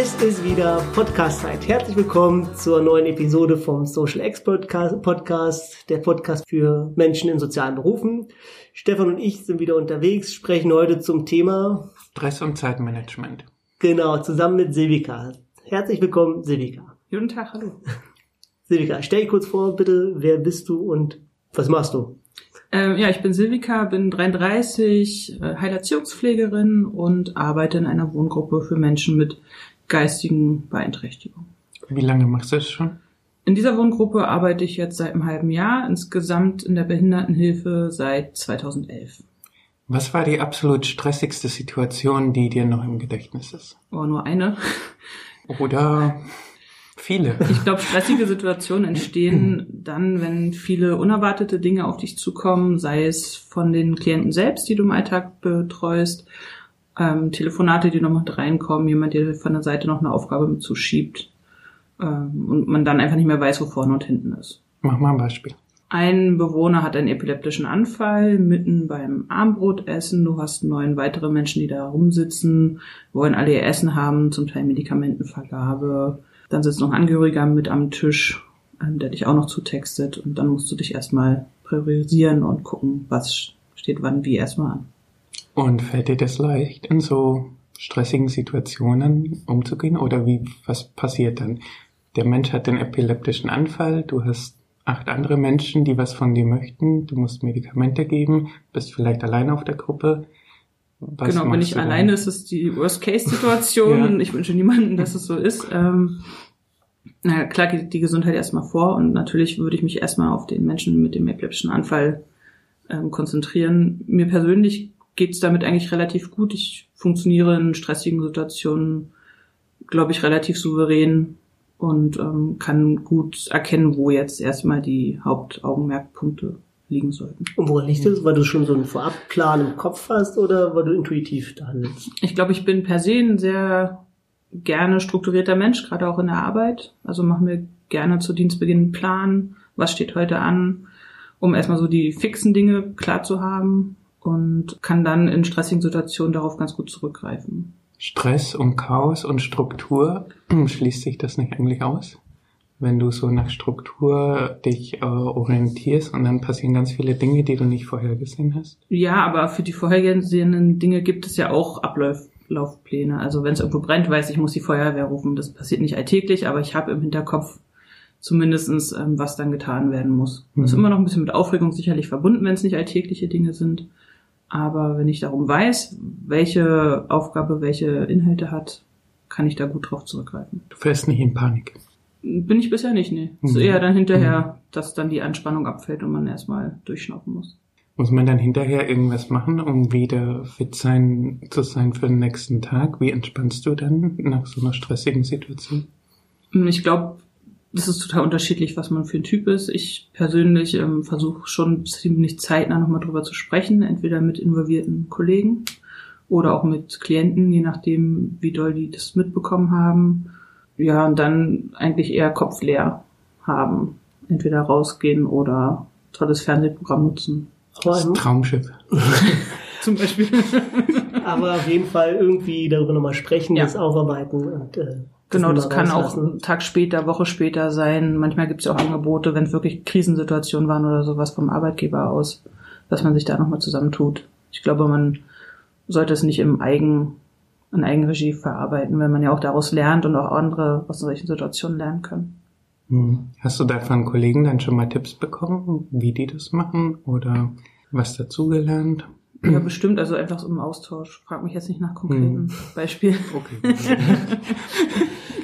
Es ist wieder Podcast-Zeit. Herzlich willkommen zur neuen Episode vom Social X Podcast, der Podcast für Menschen in sozialen Berufen. Stefan und ich sind wieder unterwegs, sprechen heute zum Thema Stress und Zeitmanagement. Genau, zusammen mit Silvika. Herzlich willkommen, Silvika. Guten Tag, hallo. Silvika, stell dich kurz vor, bitte. Wer bist du und was machst du? Ähm, ja, ich bin Silvika, bin 33, äh, Heilerziehungspflegerin und arbeite in einer Wohngruppe für Menschen mit geistigen Beeinträchtigungen. Wie lange machst du das schon? In dieser Wohngruppe arbeite ich jetzt seit einem halben Jahr, insgesamt in der Behindertenhilfe seit 2011. Was war die absolut stressigste Situation, die dir noch im Gedächtnis ist? Oh, nur eine. Oder viele? Ich glaube, stressige Situationen entstehen dann, wenn viele unerwartete Dinge auf dich zukommen, sei es von den Klienten selbst, die du im Alltag betreust, ähm, Telefonate, die noch mit reinkommen, jemand, der von der Seite noch eine Aufgabe mit zuschiebt ähm, und man dann einfach nicht mehr weiß, wo vorne und hinten ist. Mach mal ein Beispiel. Ein Bewohner hat einen epileptischen Anfall mitten beim Armbrotessen. Du hast neun weitere Menschen, die da rumsitzen, wollen alle ihr Essen haben, zum Teil Medikamentenvergabe. Dann sitzt noch ein Angehöriger mit am Tisch, ähm, der dich auch noch zutextet. Und dann musst du dich erstmal priorisieren und gucken, was steht wann wie erstmal an. Und fällt dir das leicht, in so stressigen Situationen umzugehen? Oder wie, was passiert dann? Der Mensch hat den epileptischen Anfall, du hast acht andere Menschen, die was von dir möchten. Du musst Medikamente geben, bist vielleicht alleine auf der Gruppe. Was genau, wenn ich alleine ist es die Worst-Case-Situation. ja. Ich wünsche niemanden, dass es so ist. Ähm, na klar geht die Gesundheit erstmal vor und natürlich würde ich mich erstmal auf den Menschen mit dem epileptischen Anfall ähm, konzentrieren. Mir persönlich geht es damit eigentlich relativ gut. Ich funktioniere in stressigen Situationen, glaube ich, relativ souverän und ähm, kann gut erkennen, wo jetzt erstmal die Hauptaugenmerkpunkte liegen sollten. Und woran liegt das? Weil du schon so einen Vorabplan im Kopf hast oder weil du intuitiv da handelst? Ich glaube, ich bin per se ein sehr gerne strukturierter Mensch, gerade auch in der Arbeit. Also machen wir gerne zu Dienstbeginn einen Plan, was steht heute an, um erstmal so die fixen Dinge klar zu haben und kann dann in stressigen Situationen darauf ganz gut zurückgreifen. Stress und Chaos und Struktur, schließt sich das nicht eigentlich aus? Wenn du so nach Struktur dich äh, orientierst und dann passieren ganz viele Dinge, die du nicht vorhergesehen hast? Ja, aber für die vorhergesehenen Dinge gibt es ja auch Ablaufpläne. Also wenn es irgendwo brennt, weiß ich, muss die Feuerwehr rufen. Das passiert nicht alltäglich, aber ich habe im Hinterkopf zumindestens, ähm, was dann getan werden muss. Mhm. Das ist immer noch ein bisschen mit Aufregung sicherlich verbunden, wenn es nicht alltägliche Dinge sind. Aber wenn ich darum weiß, welche Aufgabe welche Inhalte hat, kann ich da gut drauf zurückgreifen. Du fällst nicht in Panik. Bin ich bisher nicht, nee. Mhm. So eher dann hinterher, mhm. dass dann die Anspannung abfällt und man erstmal durchschnaufen muss. Muss man dann hinterher irgendwas machen, um wieder fit sein, zu sein für den nächsten Tag? Wie entspannst du dann nach so einer stressigen Situation? Ich glaube, das ist total unterschiedlich, was man für ein Typ ist. Ich persönlich ähm, versuche schon ziemlich zeitnah nochmal drüber zu sprechen, entweder mit involvierten Kollegen oder auch mit Klienten, je nachdem, wie doll die das mitbekommen haben. Ja, und dann eigentlich eher Kopf leer haben. Entweder rausgehen oder tolles Fernsehprogramm nutzen. Das Traumschiff. Zum Beispiel. Aber auf jeden Fall irgendwie darüber nochmal sprechen, ja. das aufarbeiten und äh, Genau, das kann auch einen Tag später, Woche später sein. Manchmal gibt es ja auch Angebote, wenn es wirklich Krisensituationen waren oder sowas vom Arbeitgeber aus, dass man sich da nochmal zusammentut. Ich glaube, man sollte es nicht im Eigen, in Eigenregie verarbeiten, wenn man ja auch daraus lernt und auch andere aus solchen Situationen lernen können. Hm. Hast du da von Kollegen dann schon mal Tipps bekommen, wie die das machen oder was dazugelernt? Ja, bestimmt, also einfach so im Austausch. Frag mich jetzt nicht nach konkreten hm. Beispielen. Okay.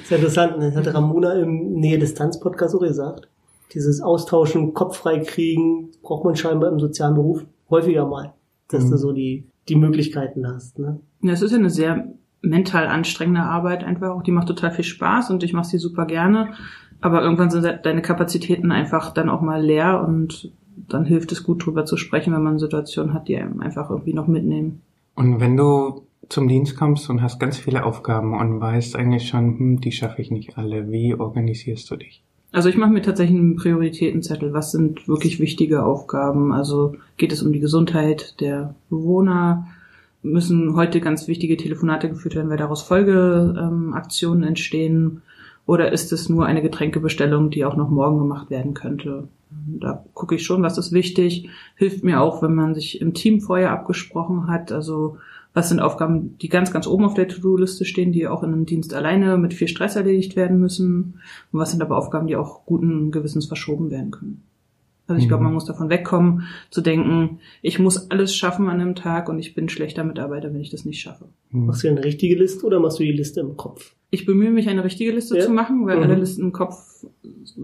Sehr interessant. Das hat Ramona im Nähe-Distanz-Podcast auch gesagt. Dieses Austauschen, Kopf frei kriegen, braucht man scheinbar im sozialen Beruf häufiger mal, dass mhm. du so die, die Möglichkeiten hast. Ne? Ja, es ist ja eine sehr mental anstrengende Arbeit einfach auch. Die macht total viel Spaß und ich mache sie super gerne. Aber irgendwann sind deine Kapazitäten einfach dann auch mal leer und dann hilft es gut drüber zu sprechen, wenn man Situationen hat, die einem einfach irgendwie noch mitnehmen. Und wenn du zum Dienst kommst und hast ganz viele Aufgaben und weißt eigentlich schon, hm, die schaffe ich nicht alle. Wie organisierst du dich? Also ich mache mir tatsächlich einen Prioritätenzettel. Was sind wirklich wichtige Aufgaben? Also geht es um die Gesundheit der Bewohner? müssen heute ganz wichtige Telefonate geführt werden, weil daraus Folgeaktionen ähm, entstehen? Oder ist es nur eine Getränkebestellung, die auch noch morgen gemacht werden könnte? Da gucke ich schon, was ist wichtig. Hilft mir auch, wenn man sich im Team vorher abgesprochen hat. Also was sind Aufgaben, die ganz, ganz oben auf der To-Do-Liste stehen, die auch in einem Dienst alleine mit viel Stress erledigt werden müssen? Und was sind aber Aufgaben, die auch guten Gewissens verschoben werden können? Also ich mhm. glaube, man muss davon wegkommen, zu denken, ich muss alles schaffen an einem Tag und ich bin schlechter Mitarbeiter, wenn ich das nicht schaffe. Mhm. Machst du eine richtige Liste oder machst du die Liste im Kopf? Ich bemühe mich, eine richtige Liste ja. zu machen, weil mhm. alle Listen im Kopf,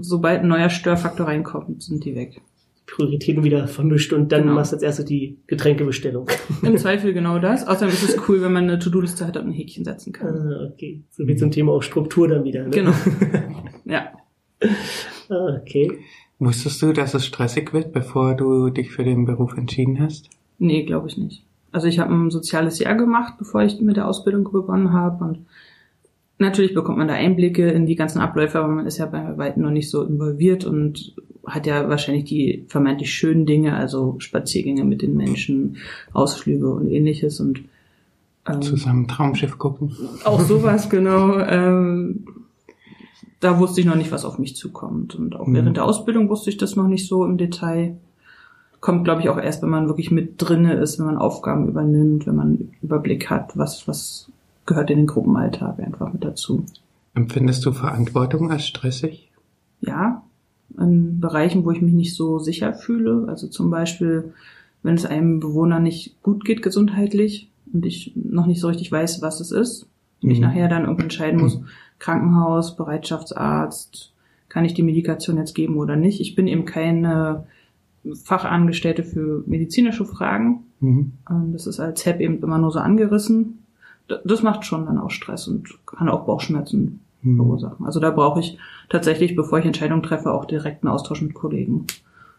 sobald ein neuer Störfaktor reinkommt, sind die weg. Prioritäten wieder vermischt und dann genau. machst du als erstes die Getränkebestellung. Im Zweifel genau das. Außerdem ist es cool, wenn man eine To-Do-Liste hat und ein Häkchen setzen kann. Ah, okay. So wie zum Thema auch Struktur dann wieder. Ne? Genau. Ja. Ah, okay. Wusstest du, dass es stressig wird, bevor du dich für den Beruf entschieden hast? Nee, glaube ich nicht. Also ich habe ein soziales Jahr gemacht, bevor ich mit der Ausbildung begonnen habe und natürlich bekommt man da Einblicke in die ganzen Abläufe, aber man ist ja bei weitem noch nicht so involviert und hat ja wahrscheinlich die vermeintlich schönen Dinge, also Spaziergänge mit den Menschen, Ausflüge und ähnliches und ähm, zusammen Traumschiff gucken. Auch sowas genau. Ähm, da wusste ich noch nicht, was auf mich zukommt. Und auch mhm. während der Ausbildung wusste ich das noch nicht so im Detail. Kommt, glaube ich, auch erst, wenn man wirklich mit drinne ist, wenn man Aufgaben übernimmt, wenn man Überblick hat, was, was gehört in den Gruppenalltag einfach mit dazu. Empfindest du Verantwortung als stressig? Ja, in Bereichen, wo ich mich nicht so sicher fühle. Also zum Beispiel, wenn es einem Bewohner nicht gut geht gesundheitlich und ich noch nicht so richtig weiß, was es ist, und mhm. ich nachher dann irgendwie entscheiden muss, Krankenhaus, Bereitschaftsarzt, kann ich die Medikation jetzt geben oder nicht. Ich bin eben keine Fachangestellte für medizinische Fragen. Mhm. Ähm, das ist als HEP eben immer nur so angerissen. Das macht schon dann auch Stress und kann auch Bauchschmerzen mhm. verursachen. Also da brauche ich tatsächlich, bevor ich Entscheidungen treffe, auch direkten Austausch mit Kollegen.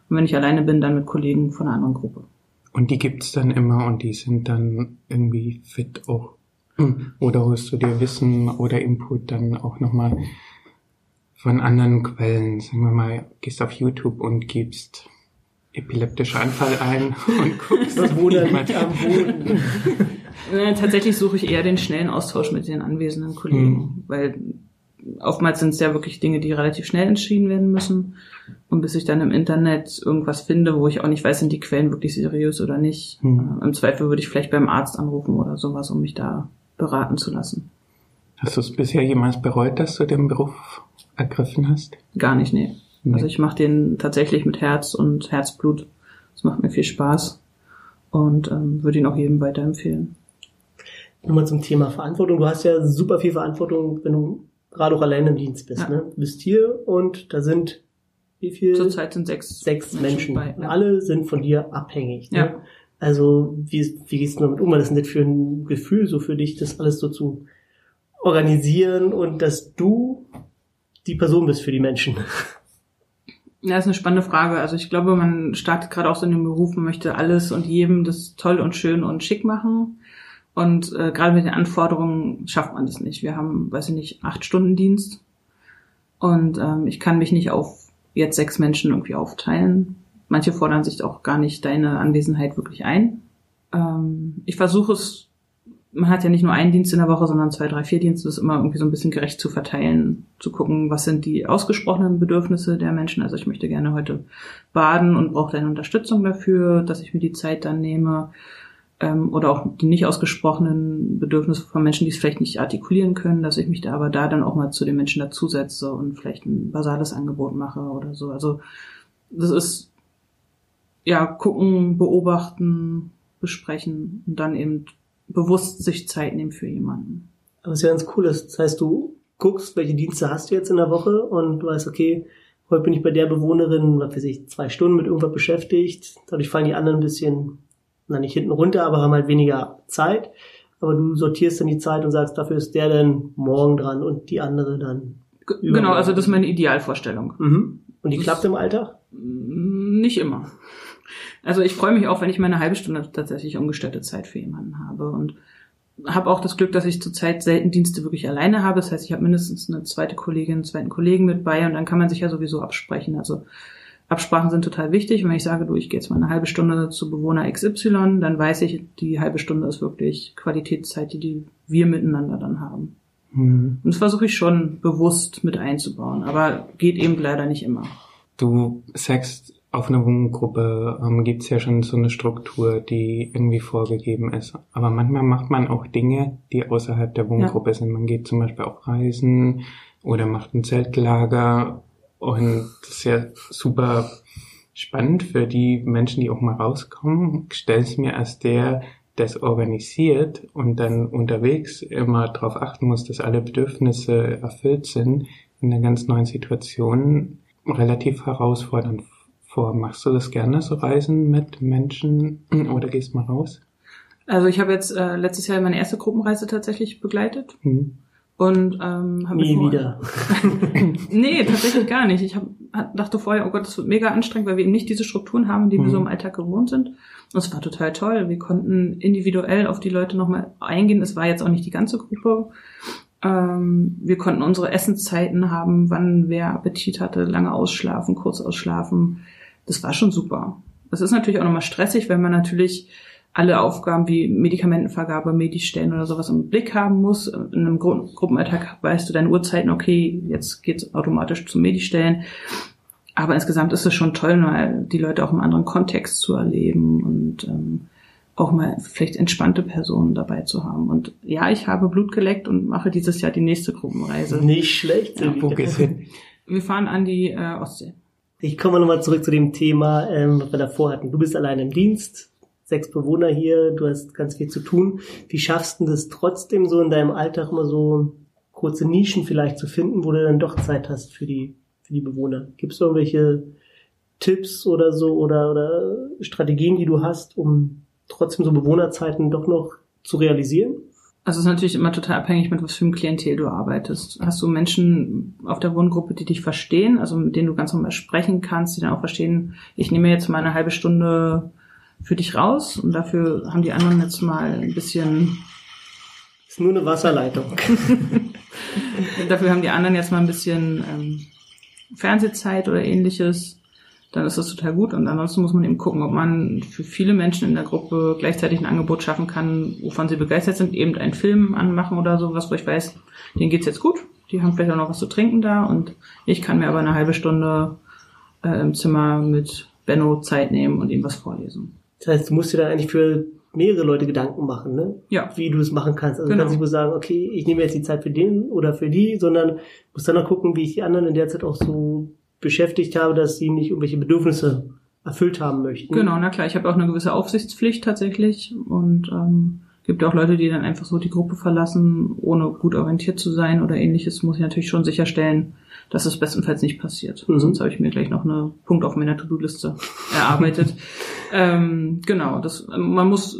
Und wenn ich alleine bin, dann mit Kollegen von einer anderen Gruppe. Und die gibt's dann immer und die sind dann irgendwie fit auch. Oder holst du dir Wissen oder Input dann auch nochmal von anderen Quellen? Sagen wir mal, gehst auf YouTube und gibst epileptischer Anfall ein und guckst, was wo da liegt am Boden. Tatsächlich suche ich eher den schnellen Austausch mit den anwesenden Kollegen, hm. weil oftmals sind es ja wirklich Dinge, die relativ schnell entschieden werden müssen. Und bis ich dann im Internet irgendwas finde, wo ich auch nicht weiß, sind die Quellen wirklich seriös oder nicht. Hm. Im Zweifel würde ich vielleicht beim Arzt anrufen oder sowas, um mich da beraten zu lassen. Hast du es bisher jemals bereut, dass du den Beruf ergriffen hast? Gar nicht, nee. nee. Also ich mache den tatsächlich mit Herz und Herzblut. Es macht mir viel Spaß und ähm, würde ihn auch jedem weiterempfehlen. Nochmal zum Thema Verantwortung. Du hast ja super viel Verantwortung, wenn du gerade auch allein im Dienst bist. Ja. Ne? Du bist hier und da sind wie viel? Zurzeit sind sechs, sechs Menschen. Menschen. Bei, ja. Alle sind von dir abhängig. Ne? Ja. Also wie, wie gehst du damit um? Was ist denn das für ein Gefühl so für dich, das alles so zu organisieren und dass du die Person bist für die Menschen? Ja, ist eine spannende Frage. Also ich glaube, man startet gerade auch so in dem Beruf, man möchte alles und jedem das toll und schön und schick machen. Und äh, gerade mit den Anforderungen schafft man das nicht. Wir haben, weiß ich nicht, acht Stunden Dienst. Und ähm, ich kann mich nicht auf jetzt sechs Menschen irgendwie aufteilen. Manche fordern sich auch gar nicht deine Anwesenheit wirklich ein. Ähm, ich versuche es, man hat ja nicht nur einen Dienst in der Woche, sondern zwei, drei, vier Dienste, das immer irgendwie so ein bisschen gerecht zu verteilen, zu gucken, was sind die ausgesprochenen Bedürfnisse der Menschen. Also ich möchte gerne heute baden und brauche deine Unterstützung dafür, dass ich mir die Zeit dann nehme. Ähm, oder auch die nicht ausgesprochenen Bedürfnisse von Menschen, die es vielleicht nicht artikulieren können, dass ich mich da aber da dann auch mal zu den Menschen dazusetze und vielleicht ein basales Angebot mache oder so. Also das ist ja, gucken, beobachten, besprechen und dann eben bewusst sich Zeit nehmen für jemanden. Aber es ist ja ganz cool. Das heißt, du guckst, welche Dienste hast du jetzt in der Woche und du weißt, okay, heute bin ich bei der Bewohnerin, was weiß ich, zwei Stunden mit irgendwas beschäftigt. Dadurch fallen die anderen ein bisschen, na nicht hinten runter, aber haben halt weniger Zeit. Aber du sortierst dann die Zeit und sagst, dafür ist der dann morgen dran und die andere dann. Genau, also das ist meine Idealvorstellung. Mhm. Und die das klappt im Alltag? Nicht immer. Also ich freue mich auch, wenn ich meine halbe Stunde tatsächlich umgestellte Zeit für jemanden habe und habe auch das Glück, dass ich zurzeit selten Dienste wirklich alleine habe. Das heißt, ich habe mindestens eine zweite Kollegin, einen zweiten Kollegen mit bei und dann kann man sich ja sowieso absprechen. Also Absprachen sind total wichtig. Und wenn ich sage, du, ich gehe jetzt mal eine halbe Stunde zu Bewohner XY, dann weiß ich, die halbe Stunde ist wirklich Qualitätszeit, die, die wir miteinander dann haben. Mhm. Und das versuche ich schon bewusst mit einzubauen, aber geht eben leider nicht immer. Du sagst, auf einer Wohngruppe ähm, gibt es ja schon so eine Struktur, die irgendwie vorgegeben ist. Aber manchmal macht man auch Dinge, die außerhalb der Wohngruppe ja. sind. Man geht zum Beispiel auf Reisen oder macht ein Zeltlager und das ist ja super spannend für die Menschen, die auch mal rauskommen. Stell es mir als der, das organisiert und dann unterwegs immer darauf achten muss, dass alle Bedürfnisse erfüllt sind, in einer ganz neuen Situation relativ herausfordernd vor. Machst du das gerne, so Reisen mit Menschen oder gehst mal raus? Also ich habe jetzt äh, letztes Jahr meine erste Gruppenreise tatsächlich begleitet. Mhm. Und ähm, habe Nie wieder. nee, tatsächlich gar nicht. Ich hab, dachte vorher, oh Gott, das wird mega anstrengend, weil wir eben nicht diese Strukturen haben, die mhm. wir so im Alltag gewohnt sind. Und es war total toll. Wir konnten individuell auf die Leute nochmal eingehen. Es war jetzt auch nicht die ganze Gruppe. Ähm, wir konnten unsere Essenszeiten haben, wann wer Appetit hatte, lange ausschlafen, kurz ausschlafen. Das war schon super. Das ist natürlich auch nochmal stressig, wenn man natürlich alle Aufgaben wie Medikamentenvergabe, Medistellen oder sowas im Blick haben muss. In einem Gru Gruppenalltag weißt du deine Uhrzeiten, okay, jetzt geht's automatisch zu Medistellen. Aber insgesamt ist es schon toll, mal die Leute auch im anderen Kontext zu erleben und ähm, auch mal vielleicht entspannte Personen dabei zu haben. Und ja, ich habe Blut geleckt und mache dieses Jahr die nächste Gruppenreise. Nicht schlecht. Ja, wo geht's hin? Wir fahren an die äh, Ostsee. Ich komme nochmal zurück zu dem Thema, ähm, was wir davor hatten. Du bist allein im Dienst, sechs Bewohner hier, du hast ganz viel zu tun. Wie schaffst du das trotzdem so in deinem Alltag immer so kurze Nischen vielleicht zu finden, wo du dann doch Zeit hast für die, für die Bewohner? Gibt es irgendwelche Tipps oder so oder, oder Strategien, die du hast, um trotzdem so Bewohnerzeiten doch noch zu realisieren? Also es ist natürlich immer total abhängig, mit was für einem Klientel du arbeitest. Hast du Menschen auf der Wohngruppe, die dich verstehen, also mit denen du ganz normal sprechen kannst, die dann auch verstehen, ich nehme jetzt mal eine halbe Stunde für dich raus und dafür haben die anderen jetzt mal ein bisschen. Ist nur eine Wasserleitung. dafür haben die anderen jetzt mal ein bisschen ähm, Fernsehzeit oder ähnliches. Dann ist das total gut. Und ansonsten muss man eben gucken, ob man für viele Menschen in der Gruppe gleichzeitig ein Angebot schaffen kann, wovon sie begeistert sind, eben einen Film anmachen oder sowas, wo ich weiß, denen geht's jetzt gut. Die haben vielleicht auch noch was zu trinken da und ich kann mir aber eine halbe Stunde äh, im Zimmer mit Benno Zeit nehmen und ihm was vorlesen. Das heißt, du musst dir dann eigentlich für mehrere Leute Gedanken machen, ne? Ja. Wie du es machen kannst. Also genau. du kannst nicht nur sagen, okay, ich nehme jetzt die Zeit für den oder für die, sondern musst dann noch gucken, wie ich die anderen in der Zeit auch so beschäftigt habe, dass sie nicht irgendwelche Bedürfnisse erfüllt haben möchten. Genau, na klar, ich habe auch eine gewisse Aufsichtspflicht tatsächlich und ähm, gibt auch Leute, die dann einfach so die Gruppe verlassen, ohne gut orientiert zu sein oder ähnliches, muss ich natürlich schon sicherstellen, dass es bestenfalls nicht passiert. Mhm. Sonst habe ich mir gleich noch eine Punkt auf meiner To-Do-Liste erarbeitet. ähm, genau, das, man muss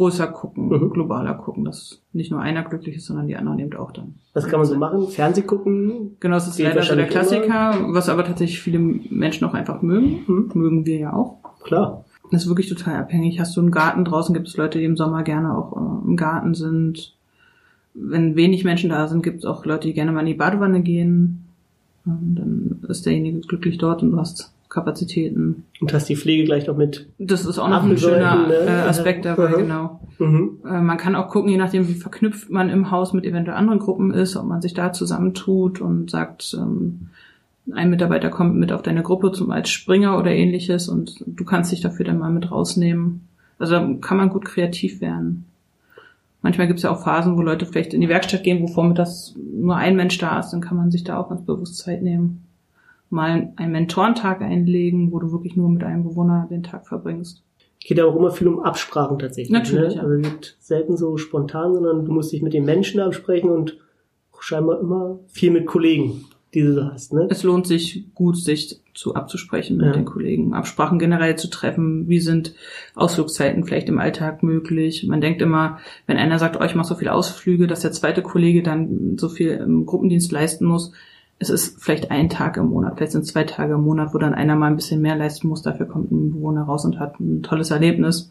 größer gucken, mhm. globaler gucken, dass nicht nur einer glücklich ist, sondern die anderen eben auch dann. Was kann man so machen? Fernseh gucken? Genau, das ist leider so der Klassiker, immer. was aber tatsächlich viele Menschen auch einfach mögen. Mhm. Mögen wir ja auch. Klar. Das ist wirklich total abhängig. Hast du einen Garten draußen, gibt es Leute, die im Sommer gerne auch äh, im Garten sind. Wenn wenig Menschen da sind, gibt es auch Leute, die gerne mal in die Badewanne gehen. Und dann ist derjenige glücklich dort und du hast Kapazitäten. Und hast die Pflege gleich noch mit. Das ist auch noch ein schöner ne? äh, Aspekt dabei, mhm. genau. Mhm. Äh, man kann auch gucken, je nachdem, wie verknüpft man im Haus mit eventuell anderen Gruppen ist, ob man sich da zusammentut und sagt, ähm, ein Mitarbeiter kommt mit auf deine Gruppe zum als Springer oder ähnliches und du kannst dich dafür dann mal mit rausnehmen. Also da kann man gut kreativ werden. Manchmal gibt es ja auch Phasen, wo Leute vielleicht in die Werkstatt gehen, wo vormittags nur ein Mensch da ist, dann kann man sich da auch ganz bewusst Zeit nehmen. Mal einen Mentorentag einlegen, wo du wirklich nur mit einem Bewohner den Tag verbringst. Geht ja auch immer viel um Absprachen tatsächlich. Natürlich. Ne? Also nicht selten so spontan, sondern du musst dich mit den Menschen absprechen und scheinbar immer viel mit Kollegen die du hast. Ne? Es lohnt sich gut, sich zu abzusprechen mit ja. den Kollegen, Absprachen generell zu treffen. Wie sind Ausflugszeiten vielleicht im Alltag möglich? Man denkt immer, wenn einer sagt, oh, ich mache so viele Ausflüge, dass der zweite Kollege dann so viel im Gruppendienst leisten muss. Es ist vielleicht ein Tag im Monat, vielleicht sind zwei Tage im Monat, wo dann einer mal ein bisschen mehr leisten muss. Dafür kommt ein Bewohner raus und hat ein tolles Erlebnis.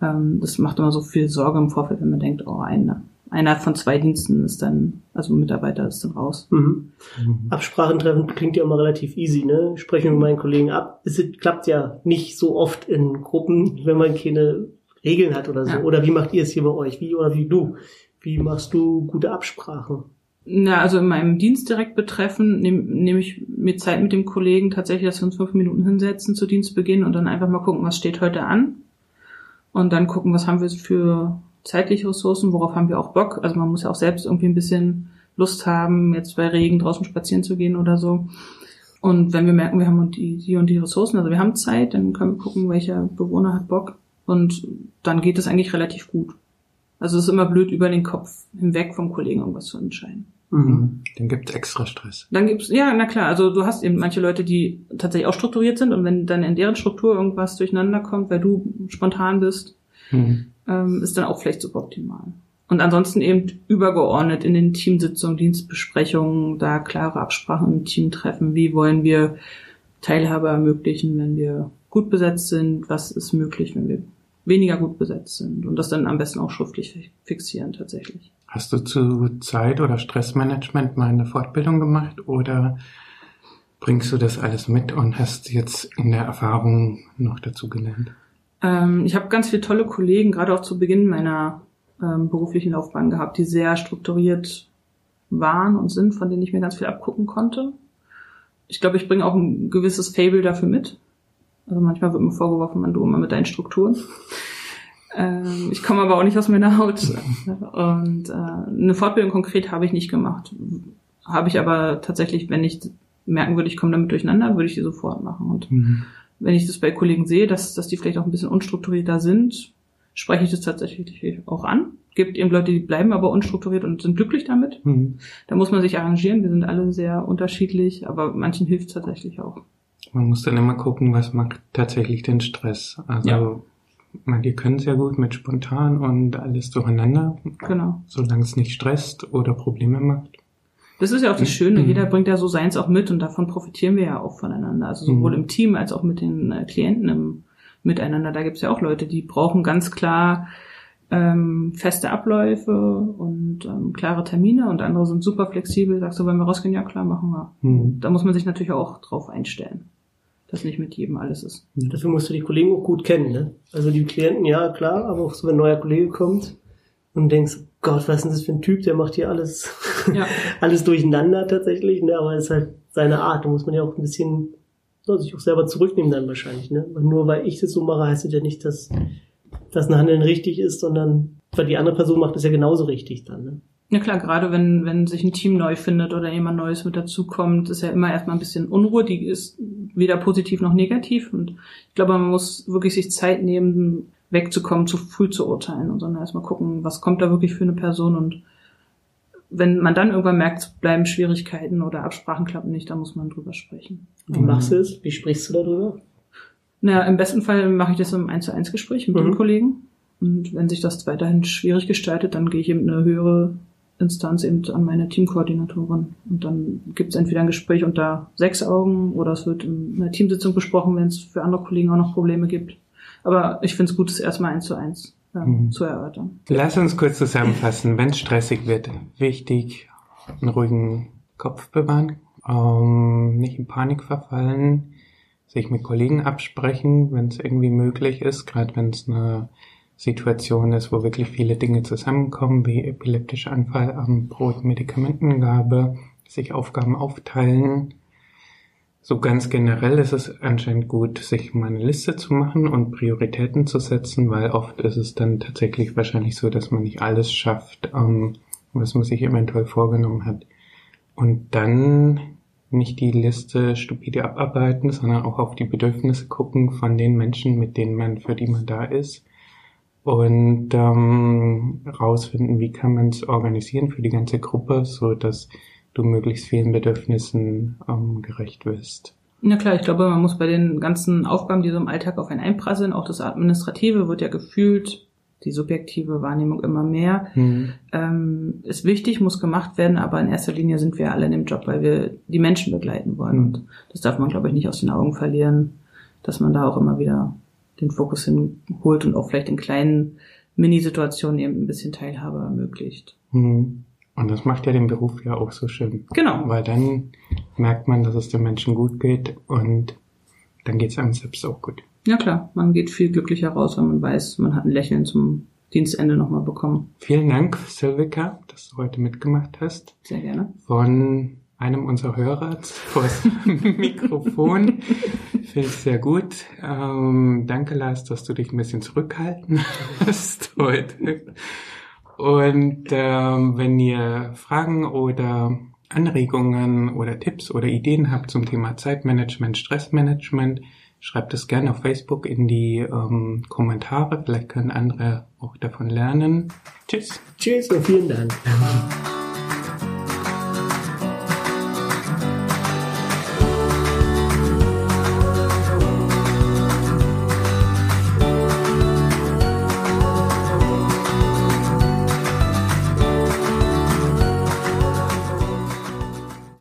Ähm, das macht immer so viel Sorge im Vorfeld, wenn man denkt, oh, ein einer von zwei Diensten ist dann, also Mitarbeiter ist dann raus. Mhm. Mhm. Absprachen treffen klingt ja immer relativ easy, ne? Sprechen mit meinen Kollegen ab. Es klappt ja nicht so oft in Gruppen, wenn man keine Regeln hat oder so. Ja. Oder wie macht ihr es hier bei euch? Wie oder wie du? Wie machst du gute Absprachen? Na, also in meinem Dienst direkt betreffend nehme nehm ich mir Zeit mit dem Kollegen tatsächlich, dass wir uns fünf Minuten hinsetzen zu Dienstbeginn und dann einfach mal gucken, was steht heute an. Und dann gucken, was haben wir für zeitliche Ressourcen, worauf haben wir auch Bock. Also man muss ja auch selbst irgendwie ein bisschen Lust haben, jetzt bei Regen draußen spazieren zu gehen oder so. Und wenn wir merken, wir haben die, die und die Ressourcen, also wir haben Zeit, dann können wir gucken, welcher Bewohner hat Bock. Und dann geht es eigentlich relativ gut. Also es ist immer blöd, über den Kopf hinweg vom Kollegen irgendwas zu entscheiden. Mhm. Dann gibt's extra Stress. Dann gibt's, ja, na klar, also du hast eben manche Leute, die tatsächlich auch strukturiert sind und wenn dann in deren Struktur irgendwas durcheinander kommt, weil du spontan bist, mhm ähm, ist dann auch vielleicht suboptimal. Und ansonsten eben übergeordnet in den Teamsitzungen, Dienstbesprechungen, da klare Absprachen im Team treffen. Wie wollen wir Teilhabe ermöglichen, wenn wir gut besetzt sind? Was ist möglich, wenn wir weniger gut besetzt sind? Und das dann am besten auch schriftlich fixieren tatsächlich. Hast du zu Zeit- oder Stressmanagement mal eine Fortbildung gemacht oder bringst du das alles mit und hast jetzt in der Erfahrung noch dazu gelernt? Ähm, ich habe ganz viele tolle Kollegen, gerade auch zu Beginn meiner ähm, beruflichen Laufbahn gehabt, die sehr strukturiert waren und sind, von denen ich mir ganz viel abgucken konnte. Ich glaube, ich bringe auch ein gewisses Fable dafür mit. Also manchmal wird mir vorgeworfen, man du immer mit deinen Strukturen. Ähm, ich komme aber auch nicht aus meiner Haut. Und äh, eine Fortbildung konkret habe ich nicht gemacht. Habe ich aber tatsächlich, wenn ich merken würde, ich komme damit durcheinander, würde ich die sofort machen. Und mhm wenn ich das bei Kollegen sehe, dass, dass die vielleicht auch ein bisschen unstrukturierter sind, spreche ich das tatsächlich auch an. Gibt eben Leute, die bleiben aber unstrukturiert und sind glücklich damit. Mhm. Da muss man sich arrangieren. Wir sind alle sehr unterschiedlich, aber manchen hilft es tatsächlich auch. Man muss dann immer gucken, was macht tatsächlich den Stress. Also ja. manche können sehr gut mit spontan und alles durcheinander. Genau. Solange es nicht stresst oder Probleme macht. Das ist ja auch das Schöne, mhm. jeder bringt ja so seins auch mit und davon profitieren wir ja auch voneinander. Also sowohl mhm. im Team als auch mit den äh, Klienten im Miteinander. Da gibt's ja auch Leute, die brauchen ganz klar ähm, feste Abläufe und ähm, klare Termine und andere sind super flexibel. Sagst du, wenn wir rausgehen, ja klar, machen wir. Mhm. Da muss man sich natürlich auch drauf einstellen, dass nicht mit jedem alles ist. Dafür musst du die Kollegen auch gut kennen, ne? Also die Klienten, ja klar, aber auch so, wenn ein neuer Kollege kommt und denkst, Gott, was ist denn das für ein Typ, der macht hier alles, ja. alles durcheinander tatsächlich, ne? aber es ist halt seine Art. Da muss man ja auch ein bisschen ja, sich auch selber zurücknehmen dann wahrscheinlich. Ne? Nur weil ich das so mache, heißt es ja nicht, dass, dass ein Handeln richtig ist, sondern weil die andere Person macht es ja genauso richtig dann. Ne? Ja klar, gerade wenn, wenn sich ein Team neu findet oder jemand Neues mit dazukommt, ist ja immer erstmal ein bisschen Unruhe, die ist weder positiv noch negativ. Und ich glaube, man muss wirklich sich Zeit nehmen, wegzukommen, zu früh zu urteilen und sondern erstmal gucken, was kommt da wirklich für eine Person und wenn man dann irgendwann merkt, bleiben Schwierigkeiten oder Absprachen klappen nicht, dann muss man drüber sprechen. Wie machst du es? Wie sprichst du darüber? Na, im besten Fall mache ich das im 1 zu 1 Gespräch mit mhm. dem Kollegen. Und wenn sich das weiterhin schwierig gestaltet, dann gehe ich eben eine höhere Instanz eben an meine Teamkoordinatorin. Und dann gibt es entweder ein Gespräch unter sechs Augen oder es wird in einer Teamsitzung besprochen, wenn es für andere Kollegen auch noch Probleme gibt. Aber ich finde es gut, es erstmal eins zu eins äh, mhm. zu erörtern. Lass uns kurz zusammenfassen. Wenn es stressig wird, wichtig, einen ruhigen Kopf bewahren, ähm, nicht in Panik verfallen, sich mit Kollegen absprechen, wenn es irgendwie möglich ist, gerade wenn es eine Situation ist, wo wirklich viele Dinge zusammenkommen, wie epileptischer Anfall am Brot, Medikamentengabe, sich Aufgaben aufteilen, so ganz generell ist es anscheinend gut, sich mal eine Liste zu machen und Prioritäten zu setzen, weil oft ist es dann tatsächlich wahrscheinlich so, dass man nicht alles schafft, ähm, was man sich eventuell vorgenommen hat. Und dann nicht die Liste stupide abarbeiten, sondern auch auf die Bedürfnisse gucken von den Menschen, mit denen man, für die man da ist. Und ähm, rausfinden, wie kann man es organisieren für die ganze Gruppe, so dass du möglichst vielen Bedürfnissen ähm, gerecht wirst. Na klar, ich glaube, man muss bei den ganzen Aufgaben, die so im Alltag auf einen einprasseln, auch das Administrative wird ja gefühlt, die subjektive Wahrnehmung immer mehr, mhm. ähm, ist wichtig, muss gemacht werden, aber in erster Linie sind wir alle in dem Job, weil wir die Menschen begleiten wollen. Mhm. Und das darf man, glaube ich, nicht aus den Augen verlieren, dass man da auch immer wieder den Fokus hinholt und auch vielleicht in kleinen Minisituationen eben ein bisschen Teilhabe ermöglicht. Mhm. Und das macht ja den Beruf ja auch so schön. Genau. Weil dann merkt man, dass es den Menschen gut geht und dann geht es einem selbst auch gut. Ja klar, man geht viel glücklicher raus, wenn man weiß, man hat ein Lächeln zum Dienstende nochmal bekommen. Vielen Dank, Silvika, dass du heute mitgemacht hast. Sehr gerne. Von einem unserer Hörer vors Mikrofon. Finde ich sehr gut. Ähm, danke, Lars, dass du dich ein bisschen zurückhalten hast heute. Und ähm, wenn ihr Fragen oder Anregungen oder Tipps oder Ideen habt zum Thema Zeitmanagement, Stressmanagement, schreibt es gerne auf Facebook in die ähm, Kommentare. Vielleicht können andere auch davon lernen. Tschüss. Tschüss und vielen Dank.